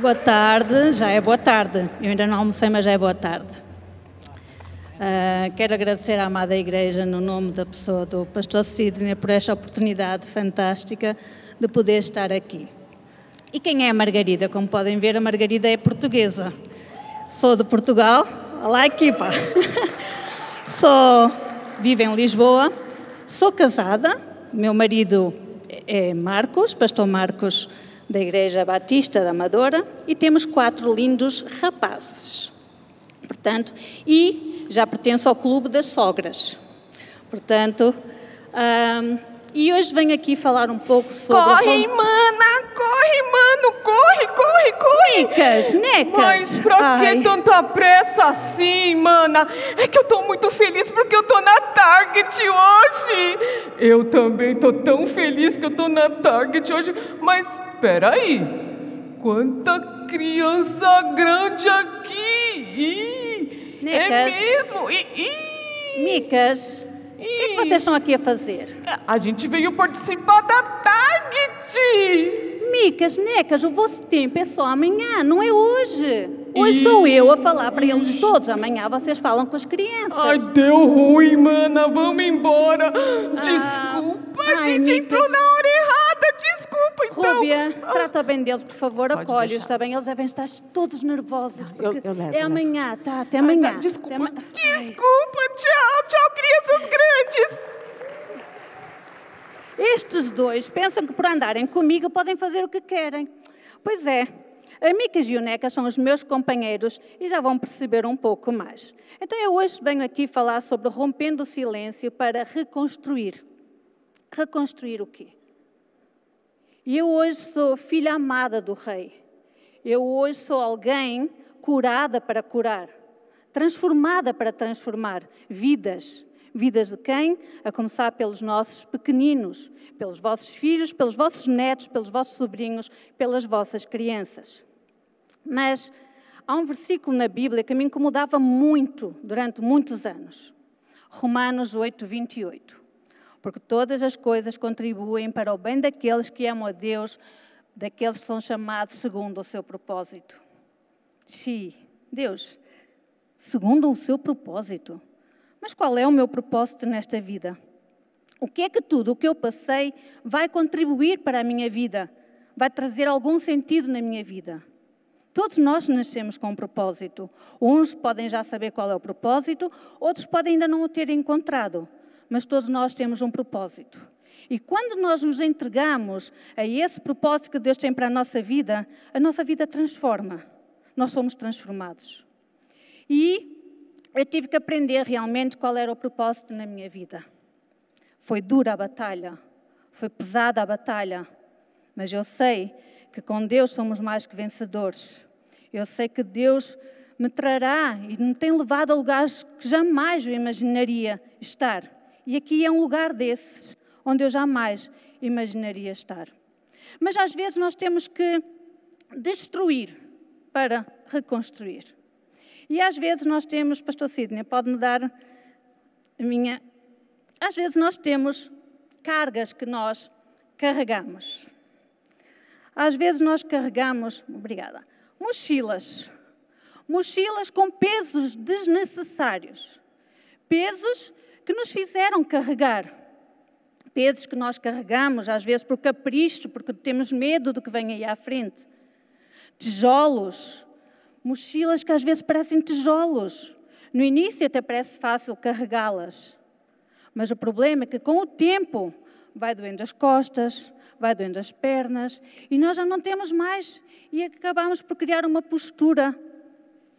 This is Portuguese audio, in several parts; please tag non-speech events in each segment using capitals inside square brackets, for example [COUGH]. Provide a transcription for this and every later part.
Boa tarde, já é boa tarde. Eu ainda não almocei, mas já é boa tarde. Uh, quero agradecer à amada Igreja, no nome da pessoa do Pastor Sidney, por esta oportunidade fantástica de poder estar aqui. E quem é a Margarida? Como podem ver, a Margarida é portuguesa. Sou de Portugal. Olá, equipa! [LAUGHS] Sou, vivo em Lisboa. Sou casada. Meu marido é Marcos, Pastor Marcos da Igreja Batista da Amadora. E temos quatro lindos rapazes. Portanto, e já pertenço ao Clube das Sogras. Portanto, e hoje venho aqui falar um pouco sobre. Corre, mana! Corre, mano! Corre, corre, corre! Necas, necas! Mas pra Ai. que tanta pressa assim, mana? É que eu tô muito feliz porque eu tô na Target hoje! Eu também tô tão feliz que eu tô na Target hoje, mas peraí! Quanta criança grande aqui! É mesmo? Micas, o que é que vocês estão aqui a fazer? A gente veio participar da Target! Micas, necas, o vosso tempo é só amanhã, não é hoje. Hoje sou eu a falar para eles todos, amanhã vocês falam com as crianças. Ai, deu ruim, mana, vamos embora. [GASPS] Ah, Desculpa, a gente Micas... entrou na hora errada, desculpa, então. Rúbia, trata bem deles, por favor, acolhe-os, está bem? Eles devem estar todos nervosos, porque eu, eu levo, é amanhã, tá? Até amanhã. Ai, tá, desculpa, Até desculpa, tchau, tchau, crianças grandes. Estes dois pensam que por andarem comigo podem fazer o que querem. Pois é, a Micas e o Necas são os meus companheiros e já vão perceber um pouco mais. Então eu hoje venho aqui falar sobre rompendo o silêncio para reconstruir. Reconstruir o quê? Eu hoje sou filha amada do Rei. Eu hoje sou alguém curada para curar, transformada para transformar vidas. Vidas de quem? A começar pelos nossos pequeninos, pelos vossos filhos, pelos vossos netos, pelos vossos sobrinhos, pelas vossas crianças. Mas há um versículo na Bíblia que me incomodava muito durante muitos anos. Romanos 8, 28. Porque todas as coisas contribuem para o bem daqueles que amam a Deus, daqueles que são chamados segundo o seu propósito. Sim, Deus, segundo o seu propósito. Mas qual é o meu propósito nesta vida? O que é que tudo o que eu passei vai contribuir para a minha vida? Vai trazer algum sentido na minha vida? Todos nós nascemos com um propósito. Uns podem já saber qual é o propósito, outros podem ainda não o ter encontrado. Mas todos nós temos um propósito. E quando nós nos entregamos a esse propósito que Deus tem para a nossa vida, a nossa vida transforma. Nós somos transformados. E eu tive que aprender realmente qual era o propósito na minha vida. Foi dura a batalha, foi pesada a batalha, mas eu sei que com Deus somos mais que vencedores. Eu sei que Deus me trará e me tem levado a lugares que jamais eu imaginaria estar. E aqui é um lugar desses, onde eu jamais imaginaria estar. Mas às vezes nós temos que destruir para reconstruir. E às vezes nós temos, Pastor Sidney, pode-me dar a minha. Às vezes nós temos cargas que nós carregamos. Às vezes nós carregamos, obrigada, mochilas. Mochilas com pesos desnecessários. Pesos que nos fizeram carregar. Pesos que nós carregamos, às vezes por capricho, porque temos medo do que vem aí à frente. Tijolos, mochilas que às vezes parecem tijolos. No início até parece fácil carregá-las, mas o problema é que com o tempo vai doendo as costas, vai doendo as pernas e nós já não temos mais e acabamos por criar uma postura.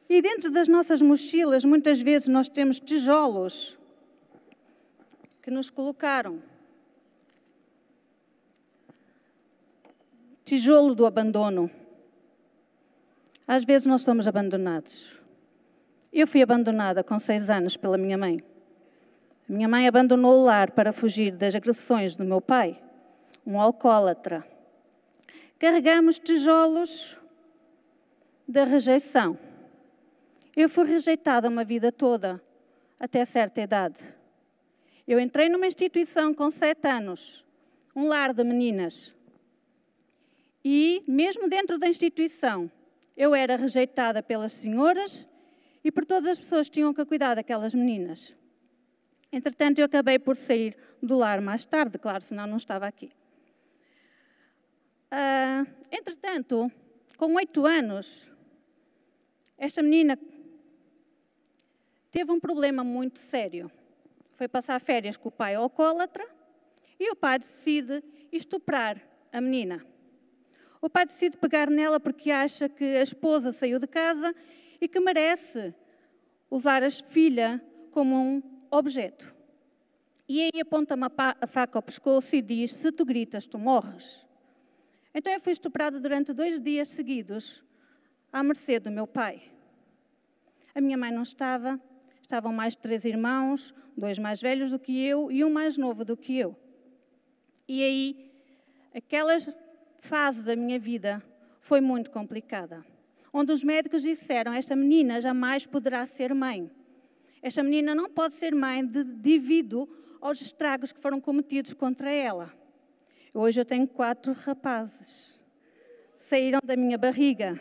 E dentro das nossas mochilas, muitas vezes nós temos tijolos que nos colocaram. Tijolo do abandono. Às vezes nós somos abandonados. Eu fui abandonada com seis anos pela minha mãe. A minha mãe abandonou o lar para fugir das agressões do meu pai, um alcoólatra. Carregamos tijolos da rejeição. Eu fui rejeitada uma vida toda, até certa idade. Eu entrei numa instituição com sete anos, um lar de meninas. E, mesmo dentro da instituição, Eu era rejeitada pelas senhoras e por todas as pessoas que tinham que cuidar daquelas meninas. Entretanto, eu acabei por sair do lar mais tarde, claro, senão não estava aqui. Uh, entretanto, com oito anos, esta menina teve um problema muito sério. Foi passar férias com o pai alcoólatra e o pai decide estuprar a menina. O pai decide pegar nela porque acha que a esposa saiu de casa e que merece usar a filha como um objeto. E aí aponta-me a faca ao pescoço e diz: Se tu gritas, tu morres. Então eu fui estuprada durante dois dias seguidos, à mercê do meu pai. A minha mãe não estava, estavam mais três irmãos, dois mais velhos do que eu e um mais novo do que eu. E aí, aquela fase da minha vida foi muito complicada, onde os médicos disseram: esta menina jamais poderá ser mãe. Esta menina não pode ser mãe de, devido aos estragos que foram cometidos contra ela. Hoje eu tenho quatro rapazes. Saíram da minha barriga.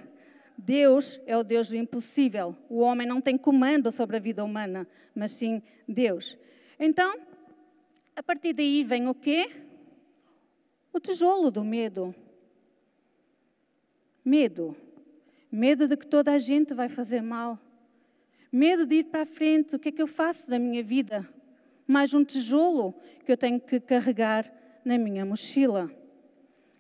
Deus é o Deus do impossível. O homem não tem comando sobre a vida humana, mas sim Deus. Então, a partir daí vem o quê? O tijolo do medo. Medo. Medo de que toda a gente vai fazer mal. Medo de ir para a frente. O que é que eu faço da minha vida? Mais um tijolo que eu tenho que carregar na minha mochila.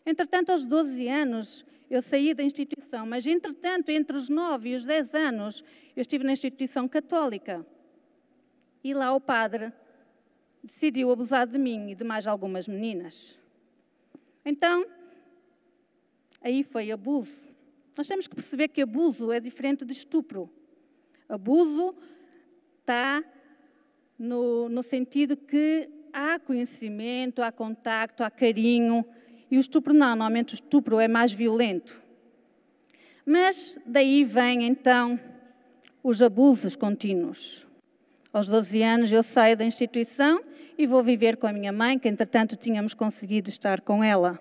Entretanto, aos 12 anos, eu saí da instituição, mas entretanto, entre os 9 e os 10 anos, eu estive na instituição católica. E lá o padre decidiu abusar de mim e de mais algumas meninas. Então, aí foi abuso. Nós temos que perceber que abuso é diferente de estupro. Abuso está no, no sentido que há conhecimento, há contacto, há carinho, e o estupro não, normalmente o estupro é mais violento. Mas daí vêm então os abusos contínuos. Aos 12 anos eu saio da instituição e vou viver com a minha mãe, que entretanto tínhamos conseguido estar com ela.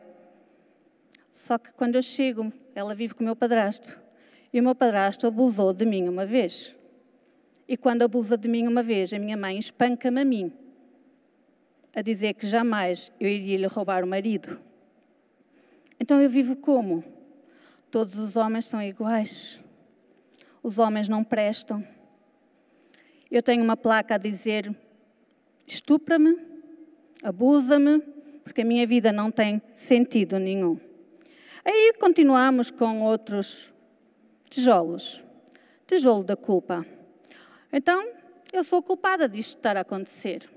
Só que quando eu chego, ela vive com o meu padrasto. E o meu padrasto abusou de mim uma vez. E quando abusa de mim uma vez, a minha mãe espanca-me a mim, a dizer que jamais eu iria lhe roubar o marido. Então eu vivo como? Todos os homens são iguais. Os homens não prestam. Eu tenho uma placa a dizer: estupra-me, abusa-me, porque a minha vida não tem sentido nenhum. Aí continuamos com outros tijolos. Tijolo da culpa. Então, eu sou culpada disto estar a acontecer.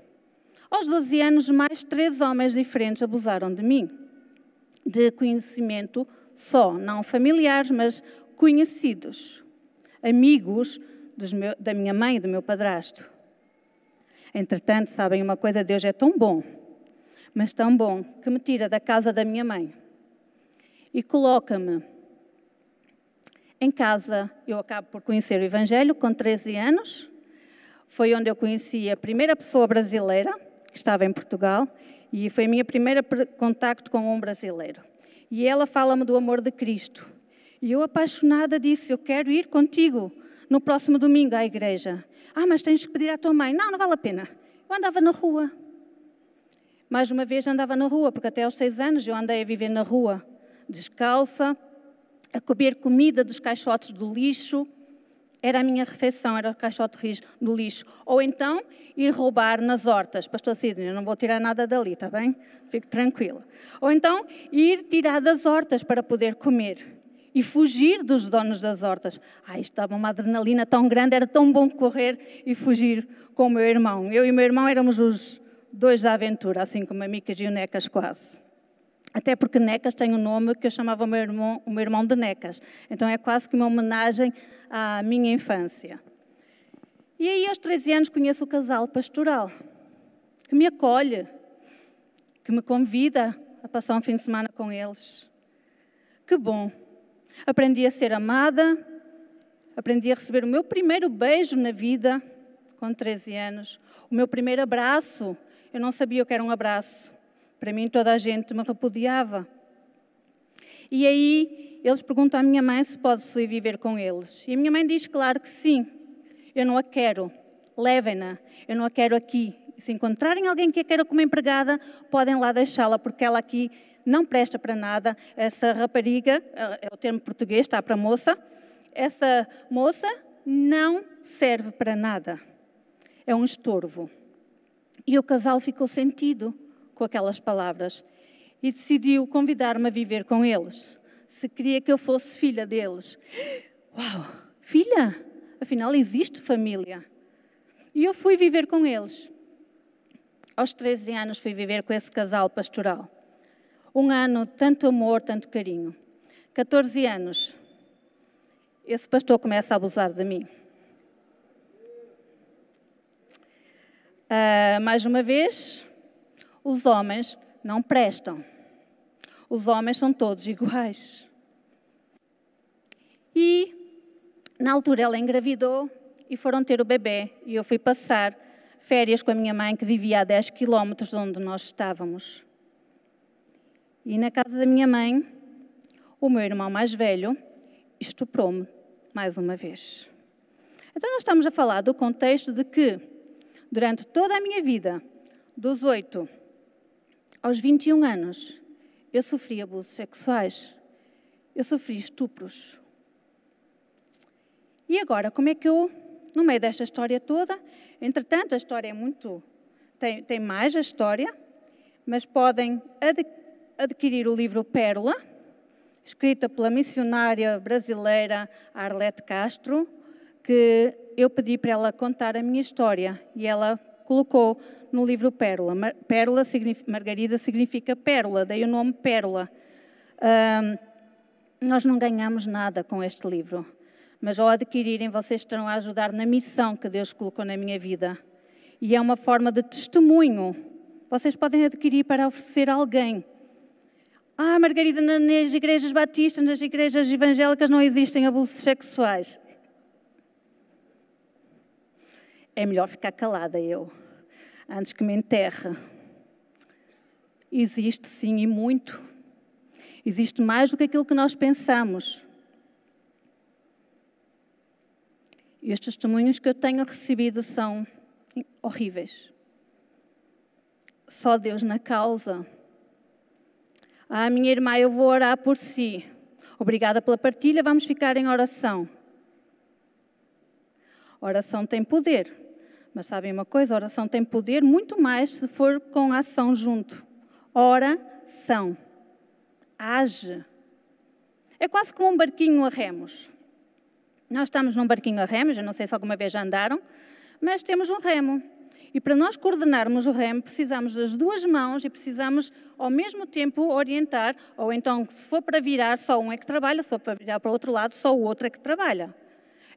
Aos 12 anos, mais três homens diferentes abusaram de mim de conhecimento só, não familiares, mas conhecidos, amigos meu, da minha mãe e do meu padrasto. Entretanto, sabem uma coisa, Deus é tão bom, mas tão bom, que me tira da casa da minha mãe e coloca-me em casa. Eu acabo por conhecer o Evangelho com 13 anos. Foi onde eu conheci a primeira pessoa brasileira que estava em Portugal e foi a minha primeira contacto com um brasileiro. E ela fala-me do amor de Cristo. E eu, apaixonada, disse: Eu quero ir contigo no próximo domingo à igreja. Ah, mas tens que pedir à tua mãe. Não, não vale a pena. Eu andava na rua. Mais uma vez andava na rua, porque até aos seis anos eu andei a viver na rua, descalça, a comer comida dos caixotes do lixo era a minha refeição, era o caixote do lixo. Ou então ir roubar nas hortas. Pastor Sidney, eu não vou tirar nada dali, está bem? Fico tranquila. Ou então ir tirar das hortas para poder comer. E fugir dos donos das hortas. Isto estava uma adrenalina tão grande, era tão bom correr e fugir com o meu irmão. Eu e o meu irmão éramos os dois da aventura, assim como a Micas e o Necas quase. Até porque Necas tem um nome que eu chamava o meu, irmão, o meu irmão de Necas. Então é quase que uma homenagem à minha infância. E aí, aos 13 anos, conheço o casal pastoral, que me acolhe, que me convida a passar um fim de semana com eles. Que bom! Aprendi a ser amada, aprendi a receber o meu primeiro beijo na vida, com 13 anos, o meu primeiro abraço. Eu não sabia o que era um abraço. Para mim, toda a gente me repudiava. E aí eles perguntam à minha mãe se pode ir viver com eles. E a minha mãe diz, claro que sim. Eu não a quero. Levem-na. Eu não a quero aqui. Se encontrarem alguém que a queira como empregada, podem lá deixá-la, porque ela aqui não presta para nada. Essa rapariga, é o termo português, está para moça. Essa moça não serve para nada. É um estorvo. E o casal ficou sentido com aquelas palavras e decidiu convidar-me a viver com eles. Se queria que eu fosse filha deles. Uau! Filha? Afinal, existe família. E eu fui viver com eles. Aos 13 anos fui viver com esse casal pastoral. Um ano, tanto amor, tanto carinho. 14 anos, esse pastor começa a abusar de mim. Uh, mais uma vez, os homens não prestam. Os homens são todos iguais. E na altura ela engravidou e foram ter o bebê. E eu fui passar férias com a minha mãe, que vivia a 10 quilómetros de onde nós estávamos. E na casa da minha mãe, o meu irmão mais velho estuprou-me mais uma vez. Então, nós estamos a falar do contexto de que, durante toda a minha vida, dos 8 aos 21 anos, eu sofri abusos sexuais, eu sofri estupros. E agora, como é que eu, no meio desta história toda, entretanto, a história é muito. tem, tem mais a história, mas podem ad, adquirir o livro Pérola, escrita pela missionária brasileira Arlete Castro, que eu pedi para ela contar a minha história e ela colocou no livro Pérola. Pérola, Margarida significa pérola, daí o nome Pérola. Um, nós não ganhamos nada com este livro, mas ao adquirirem, vocês estarão a ajudar na missão que Deus colocou na minha vida. E é uma forma de testemunho. Vocês podem adquirir para oferecer a alguém. Ah, Margarida, nas igrejas batistas, nas igrejas evangélicas não existem abusos sexuais. É melhor ficar calada eu antes que me enterre. Existe sim e muito. Existe mais do que aquilo que nós pensamos. E os testemunhos que eu tenho recebido são horríveis. Só Deus na causa. Ah, minha irmã, eu vou orar por si. Obrigada pela partilha, vamos ficar em oração. Oração tem poder. Mas sabem uma coisa? A oração tem poder muito mais se for com ação junto. Oração. Age. É quase como um barquinho a remos. Nós estamos num barquinho a remos, eu não sei se alguma vez já andaram, mas temos um remo. E para nós coordenarmos o remo, precisamos das duas mãos e precisamos, ao mesmo tempo, orientar, ou então, se for para virar, só um é que trabalha, se for para virar para o outro lado, só o outro é que trabalha.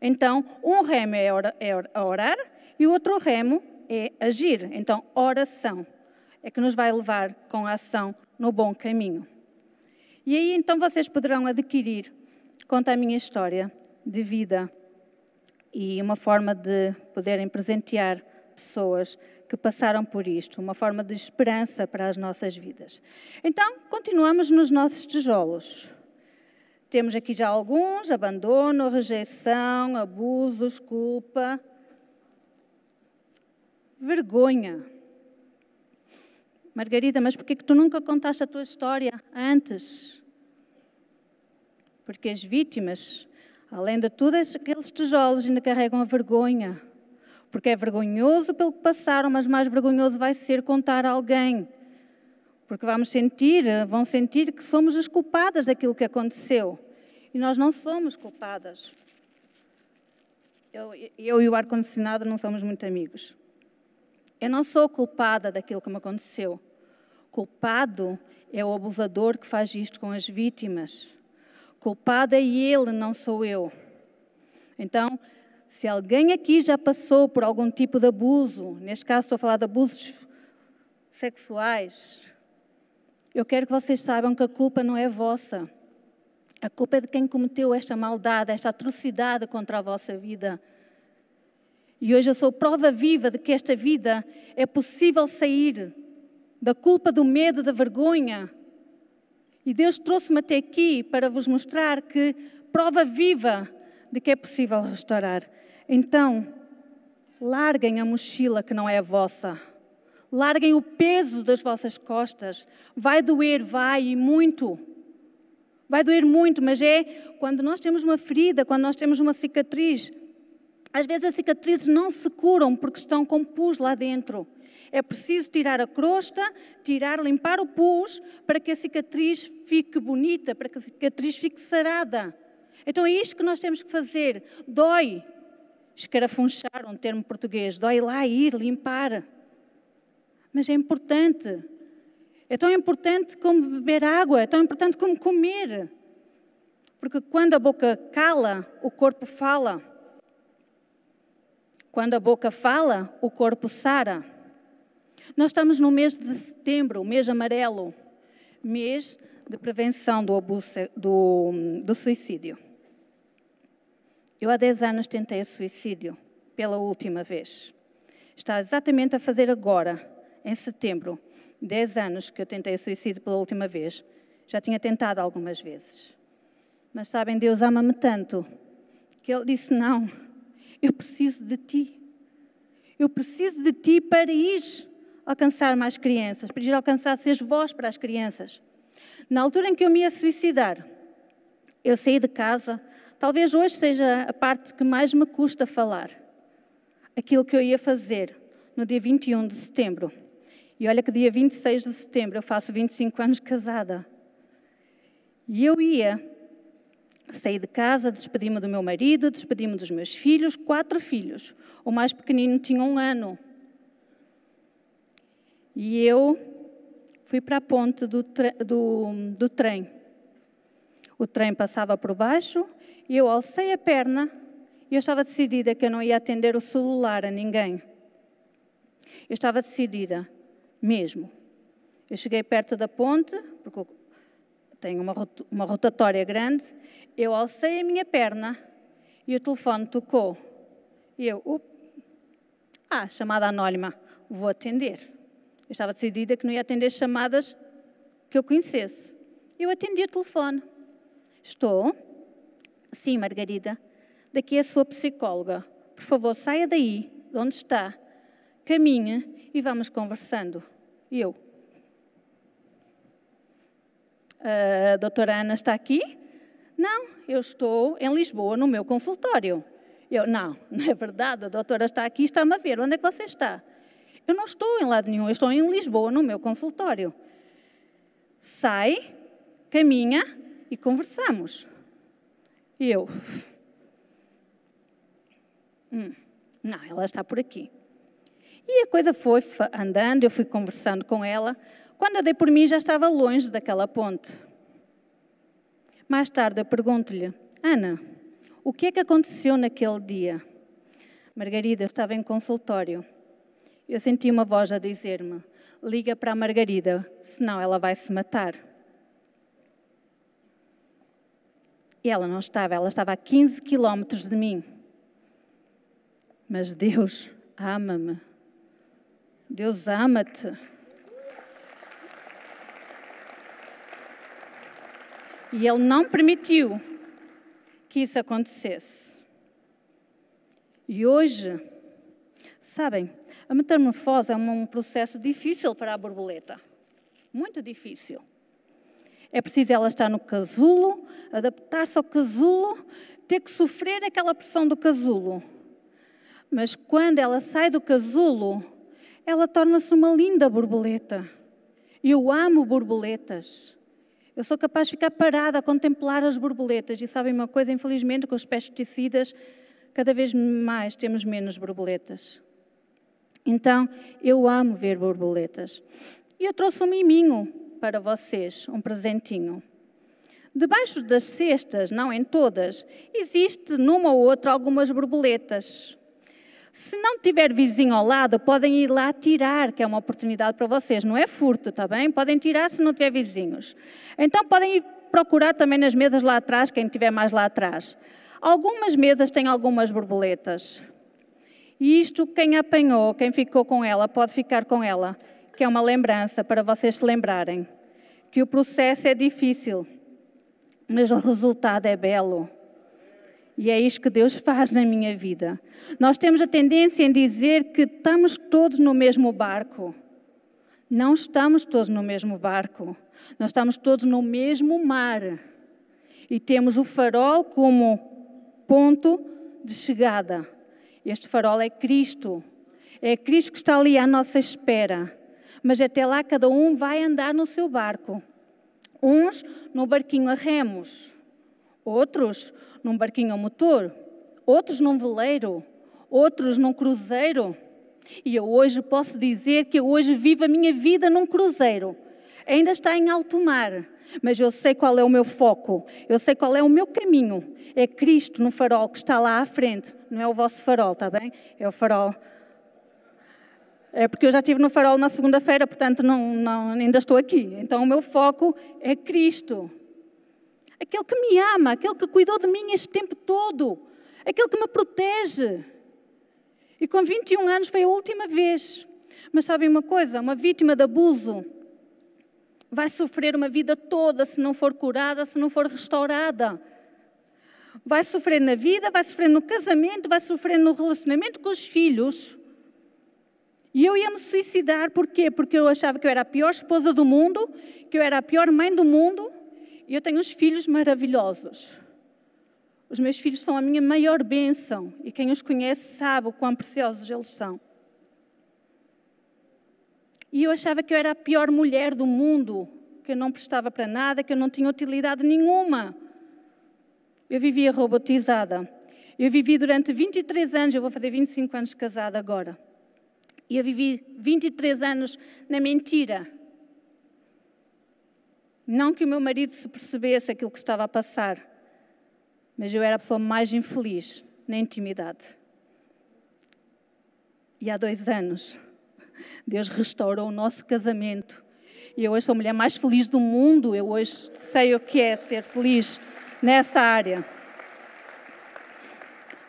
Então, um remo é, é orar e o outro remo é agir. Então, oração é que nos vai levar com a ação no bom caminho. E aí então vocês poderão adquirir, conta a minha história de vida e uma forma de poderem presentear pessoas que passaram por isto, uma forma de esperança para as nossas vidas. Então, continuamos nos nossos tijolos. Temos aqui já alguns: abandono, rejeição, abusos, culpa, vergonha. Margarida, mas por que tu nunca contaste a tua história antes? Porque as vítimas, além de tudo, aqueles tijolos ainda carregam a vergonha. Porque é vergonhoso pelo que passaram, mas mais vergonhoso vai ser contar a alguém. Porque vamos sentir, vão sentir que somos as culpadas daquilo que aconteceu. E nós não somos culpadas. Eu, eu e o ar-condicionado não somos muito amigos. Eu não sou culpada daquilo que me aconteceu. Culpado é o abusador que faz isto com as vítimas. Culpado é ele, não sou eu. Então, se alguém aqui já passou por algum tipo de abuso, neste caso estou a falar de abusos sexuais, eu quero que vocês saibam que a culpa não é vossa. A culpa é de quem cometeu esta maldade, esta atrocidade contra a vossa vida. E hoje eu sou prova viva de que esta vida é possível sair da culpa, do medo, da vergonha E Deus trouxe-me até aqui para vos mostrar que prova viva de que é possível restaurar. Então, larguem a mochila que não é a vossa. Larguem o peso das vossas costas. Vai doer, vai e muito. Vai doer muito, mas é quando nós temos uma ferida, quando nós temos uma cicatriz. Às vezes as cicatrizes não se curam porque estão com pus lá dentro. É preciso tirar a crosta, tirar, limpar o pus para que a cicatriz fique bonita, para que a cicatriz fique sarada. Então é isto que nós temos que fazer. Dói. Escarafunchar, um termo português. Dói lá ir, limpar. Mas é importante. É tão importante como beber água, é tão importante como comer. Porque quando a boca cala, o corpo fala. Quando a boca fala, o corpo sara. Nós estamos no mês de setembro, mês amarelo, mês de prevenção do, abuso, do, do suicídio. Eu há 10 anos tentei o suicídio pela última vez. Está exatamente a fazer agora, em setembro, 10 anos que eu tentei o suicídio pela última vez. Já tinha tentado algumas vezes. Mas sabem, Deus ama-me tanto que Ele disse: Não, eu preciso de ti. Eu preciso de ti para ir alcançar mais crianças, para ir alcançar seres vós para as crianças. Na altura em que eu me ia suicidar, eu saí de casa, talvez hoje seja a parte que mais me custa falar. Aquilo que eu ia fazer no dia 21 de setembro. E olha que dia 26 de setembro eu faço 25 anos casada. E eu ia, saí de casa, despedi-me do meu marido, despedi-me dos meus filhos, quatro filhos. O mais pequenino tinha um ano. E eu fui para a ponte do, do, do trem. O trem passava por baixo e eu alcei a perna e eu estava decidida que eu não ia atender o celular a ninguém. Eu estava decidida, mesmo. Eu cheguei perto da ponte, porque tem uma, uma rotatória grande, eu alcei a minha perna e o telefone tocou. E eu, up, ah, chamada anónima, vou atender. Eu estava decidida que não ia atender chamadas que eu conhecesse. Eu atendi o telefone. Estou? Sim, Margarida. Daqui é a sua psicóloga. Por favor, saia daí, de onde está, caminhe e vamos conversando. E eu. A doutora Ana está aqui? Não, eu estou em Lisboa, no meu consultório. Eu, não, [LAUGHS] não é verdade, a doutora está aqui, está-me a ver. Onde é que você está? Eu não estou em lado nenhum, eu estou em Lisboa, no meu consultório. Sai, caminha e conversamos. E eu. [LAUGHS] Hum, não, ela está por aqui. E a coisa foi andando, eu fui conversando com ela. Quando eu dei por mim, já estava longe daquela ponte. Mais tarde eu pergunto-lhe: Ana, o que é que aconteceu naquele dia? Margarida, estava em consultório. Eu senti uma voz a dizer-me: liga para a Margarida, senão ela vai se matar. E ela não estava, ela estava a 15 quilómetros de mim. Mas Deus ama-me. Deus ama-te. E Ele não permitiu que isso acontecesse. E hoje, sabem, a metamorfose é um processo difícil para a borboleta. Muito difícil. É preciso ela estar no casulo, adaptar-se ao casulo, ter que sofrer aquela pressão do casulo. Mas quando ela sai do casulo, ela torna-se uma linda borboleta. Eu amo borboletas. Eu sou capaz de ficar parada a contemplar as borboletas. E sabem uma coisa? Infelizmente, com os pesticidas, cada vez mais temos menos borboletas. Então, eu amo ver borboletas. E eu trouxe um miminho para vocês, um presentinho. Debaixo das cestas, não em todas, existe numa ou outra algumas borboletas. Se não tiver vizinho ao lado, podem ir lá tirar, que é uma oportunidade para vocês. Não é furto, tá bem? Podem tirar se não tiver vizinhos. Então podem ir procurar também nas mesas lá atrás, quem estiver mais lá atrás. Algumas mesas têm algumas borboletas. E isto, quem apanhou, quem ficou com ela, pode ficar com ela, que é uma lembrança para vocês se lembrarem que o processo é difícil, mas o resultado é belo. E é isto que Deus faz na minha vida. Nós temos a tendência em dizer que estamos todos no mesmo barco. Não estamos todos no mesmo barco. Nós estamos todos no mesmo mar. E temos o farol como ponto de chegada. Este farol é Cristo. É Cristo que está ali à nossa espera. Mas até lá cada um vai andar no seu barco. Uns no barquinho a remos, outros num barquinho a motor, outros num veleiro, outros num cruzeiro. E eu hoje posso dizer que eu hoje vivo a minha vida num cruzeiro. Ainda está em alto mar, mas eu sei qual é o meu foco, eu sei qual é o meu caminho. É Cristo no farol que está lá à frente, não é o vosso farol, está bem? É o farol. É porque eu já estive no farol na segunda-feira, portanto não, não, ainda estou aqui. Então o meu foco é Cristo aquele que me ama, aquele que cuidou de mim este tempo todo, aquele que me protege. E com 21 anos foi a última vez. Mas sabem uma coisa? Uma vítima de abuso vai sofrer uma vida toda se não for curada, se não for restaurada. Vai sofrer na vida, vai sofrer no casamento, vai sofrer no relacionamento com os filhos. E eu ia me suicidar, porquê? Porque eu achava que eu era a pior esposa do mundo, que eu era a pior mãe do mundo, e eu tenho uns filhos maravilhosos. Os meus filhos são a minha maior bênção e quem os conhece sabe o quão preciosos eles são. E eu achava que eu era a pior mulher do mundo, que eu não prestava para nada, que eu não tinha utilidade nenhuma. Eu vivia robotizada. Eu vivi durante 23 anos, eu vou fazer 25 anos casada agora. E eu vivi 23 anos na mentira. Não que o meu marido se percebesse aquilo que estava a passar, mas eu era a pessoa mais infeliz na intimidade. E há dois anos, [LAUGHS] Deus restaurou o nosso casamento. E eu hoje sou a mulher mais feliz do mundo. Eu hoje sei o que é ser feliz nessa área.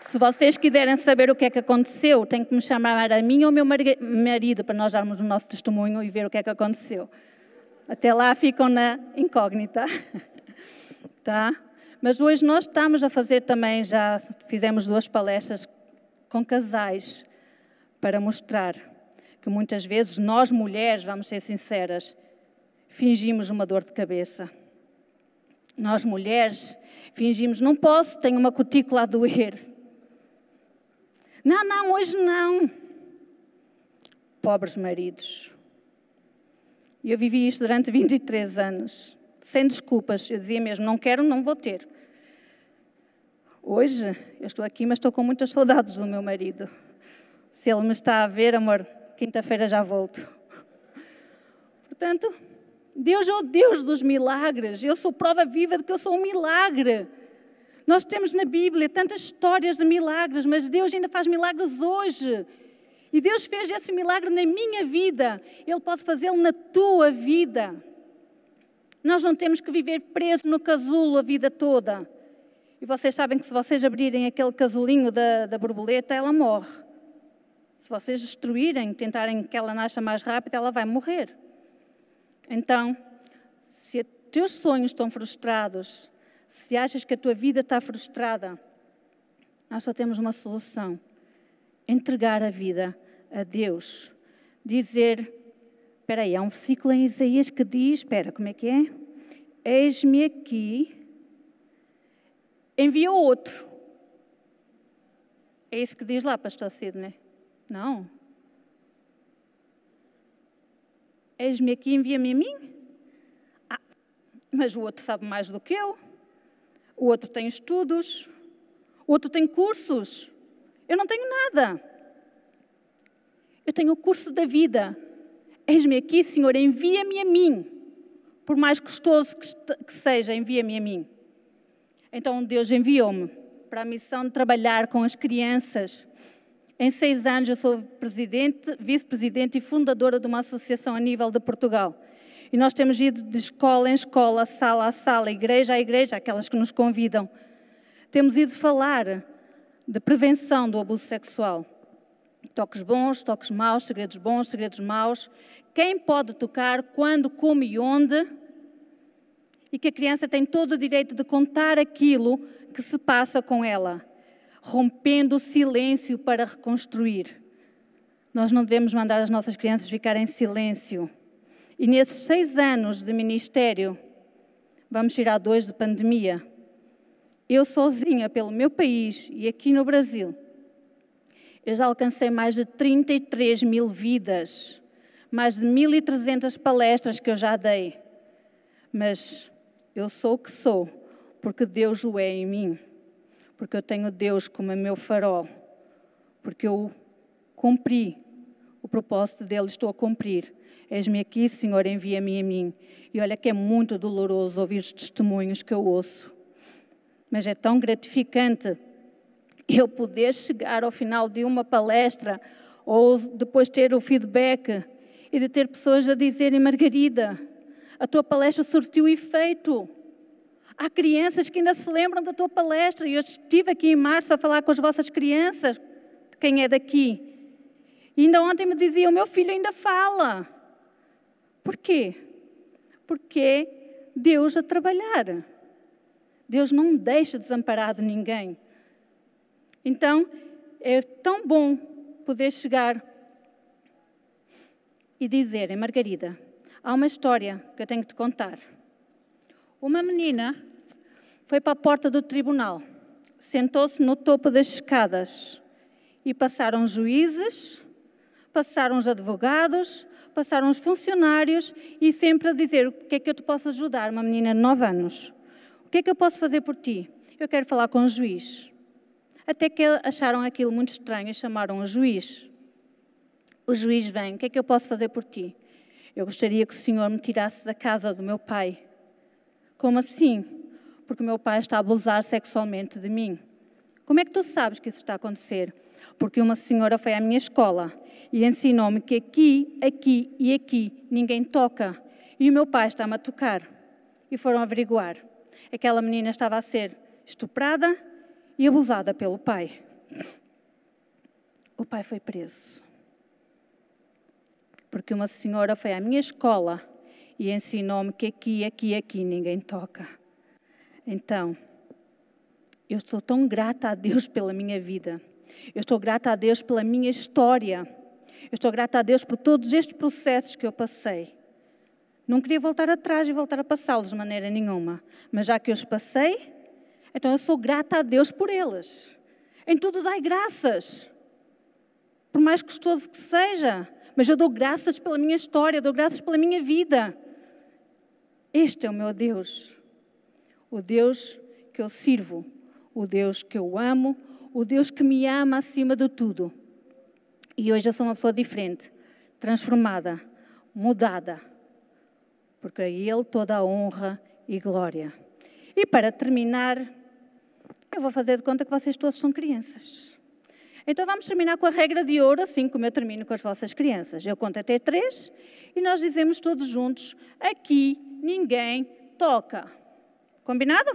Se vocês quiserem saber o que é que aconteceu, tem que me chamar a mim ou ao meu marido para nós darmos o nosso testemunho e ver o que é que aconteceu. Até lá ficam na incógnita. [LAUGHS] tá? Mas hoje nós estamos a fazer também, já fizemos duas palestras com casais para mostrar que muitas vezes nós mulheres, vamos ser sinceras, fingimos uma dor de cabeça. Nós mulheres fingimos, não posso, tenho uma cutícula a doer. Não, não, hoje não. Pobres maridos. E eu vivi isto durante 23 anos, sem desculpas. Eu dizia mesmo: não quero, não vou ter. Hoje, eu estou aqui, mas estou com muitas saudades do meu marido. Se ele me está a ver, amor, quinta-feira já volto. Portanto, Deus é o Deus dos milagres. Eu sou prova viva de que eu sou um milagre. Nós temos na Bíblia tantas histórias de milagres, mas Deus ainda faz milagres hoje. E Deus fez esse milagre na minha vida, Ele pode fazê-lo na tua vida. Nós não temos que viver presos no casulo a vida toda. E vocês sabem que se vocês abrirem aquele casulinho da, da borboleta, ela morre. Se vocês destruírem, tentarem que ela nasça mais rápido, ela vai morrer. Então, se os teus sonhos estão frustrados, se achas que a tua vida está frustrada, nós só temos uma solução: entregar a vida a Deus. Dizer, espera aí, há um versículo em Isaías que diz, espera, como é que é? Eis-me aqui, envia outro. É isso que diz lá, pastor Sidney? Não. Eis-me aqui, envia-me a mim? Ah, mas o outro sabe mais do que eu. O outro tem estudos. O outro tem cursos. Eu não tenho nada. Eu tenho o curso da vida. Eis-me aqui, Senhor, envia-me a mim. Por mais custoso que seja, envia-me a mim. Então Deus enviou-me para a missão de trabalhar com as crianças. Em seis anos eu sou presidente, vice-presidente e fundadora de uma associação a nível de Portugal. E nós temos ido de escola em escola, sala a sala, igreja a igreja, aquelas que nos convidam. Temos ido falar de prevenção do abuso sexual. Toques bons, toques maus, segredos bons, segredos maus. Quem pode tocar, quando, como e onde. e que a criança tem todo o direito de contar aquilo que se passa com ela, rompendo o silêncio para reconstruir. Nós não devemos mandar as nossas crianças ficar em silêncio. E nesses seis anos de ministério, vamos tirar dois de pandemia, eu sozinha pelo meu país e aqui no Brasil, eu já alcancei mais de 33 mil vidas, mais de 1.300 palestras que eu já dei. Mas eu sou o que sou, porque Deus o é em mim, porque eu tenho Deus como meu farol, porque eu cumpri o propósito dele, estou a cumprir. Eis-me aqui, Senhor, envia-me a mim. E olha que é muito doloroso ouvir os testemunhos que eu ouço, mas é tão gratificante eu poder chegar ao final de uma palestra ou depois ter o feedback e de ter pessoas a dizerem: Margarida, a tua palestra surtiu efeito. Há crianças que ainda se lembram da tua palestra. E eu estive aqui em março a falar com as vossas crianças, quem é daqui. E ainda ontem me diziam: meu filho ainda fala. Por quê? Porque Deus a trabalhar. Deus não deixa desamparado ninguém. Então, é tão bom poder chegar e dizer, Margarida, há uma história que eu tenho que te contar. Uma menina foi para a porta do tribunal, sentou-se no topo das escadas e passaram juízes, passaram os advogados, passaram os funcionários e sempre a dizer: O que é que eu te posso ajudar, uma menina de 9 anos? Que é que eu posso fazer por ti? Eu quero falar com o juiz. Até que acharam aquilo muito estranho e chamaram o juiz. O juiz vem: O que é que eu posso fazer por ti? Eu gostaria que o Senhor me tirasse da casa do meu pai. Como assim? Porque o meu pai está a abusar sexualmente de mim. Como é que tu sabes que isso está a acontecer? Porque uma senhora foi à minha escola e ensinou-me que aqui, aqui e aqui ninguém toca. E o meu pai está-me a tocar. E foram averiguar. Aquela menina estava a ser estuprada e abusada pelo pai. O pai foi preso porque uma senhora foi à minha escola e ensinou-me que aqui, aqui, aqui ninguém toca. Então, eu estou tão grata a Deus pela minha vida. Eu estou grata a Deus pela minha história. Eu estou grata a Deus por todos estes processos que eu passei. Não queria voltar atrás e voltar a passá-los de maneira nenhuma. Mas já que eu os passei, então eu sou grata a Deus por eles. Em tudo dai graças. Por mais custoso que seja, mas eu dou graças pela minha história, dou graças pela minha vida. Este é o meu Deus, o Deus que eu sirvo, o Deus que eu amo, o Deus que me ama acima de tudo. E hoje eu sou uma pessoa diferente, transformada, mudada, porque a Ele toda a honra e glória. E para terminar, eu vou fazer de conta que vocês todos são crianças. Então vamos terminar com a regra de ouro, assim como eu termino com as vossas crianças. Eu conto até três e nós dizemos todos juntos: aqui ninguém toca. Combinado?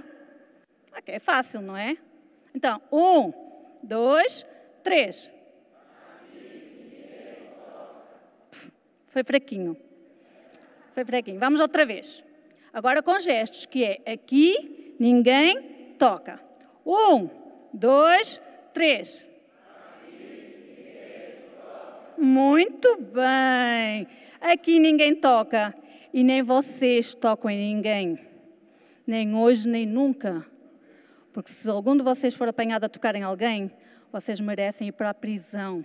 Ok, é fácil, não é? Então, um, dois, três. Foi fraquinho. Foi fraquinho. Vamos outra vez. Agora com gestos, que é aqui ninguém toca. Um, dois, três. Muito bem. Aqui ninguém toca e nem vocês tocam em ninguém. Nem hoje, nem nunca. Porque se algum de vocês for apanhado a tocar em alguém, vocês merecem ir para a prisão.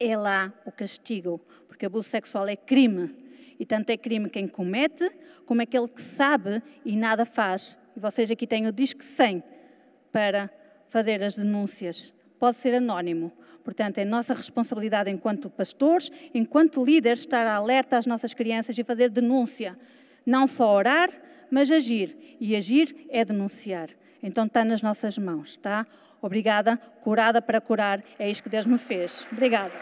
É lá o castigo, porque abuso sexual é crime. E tanto é crime quem comete, como aquele que sabe e nada faz. E vocês aqui têm o Disque 100 para fazer as denúncias. Pode ser anónimo, Portanto, é nossa responsabilidade enquanto pastores, enquanto líderes, estar alerta às nossas crianças e fazer denúncia. Não só orar, mas agir. E agir é denunciar. Então está nas nossas mãos, tá? Obrigada, curada para curar, é isso que Deus me fez. Obrigada.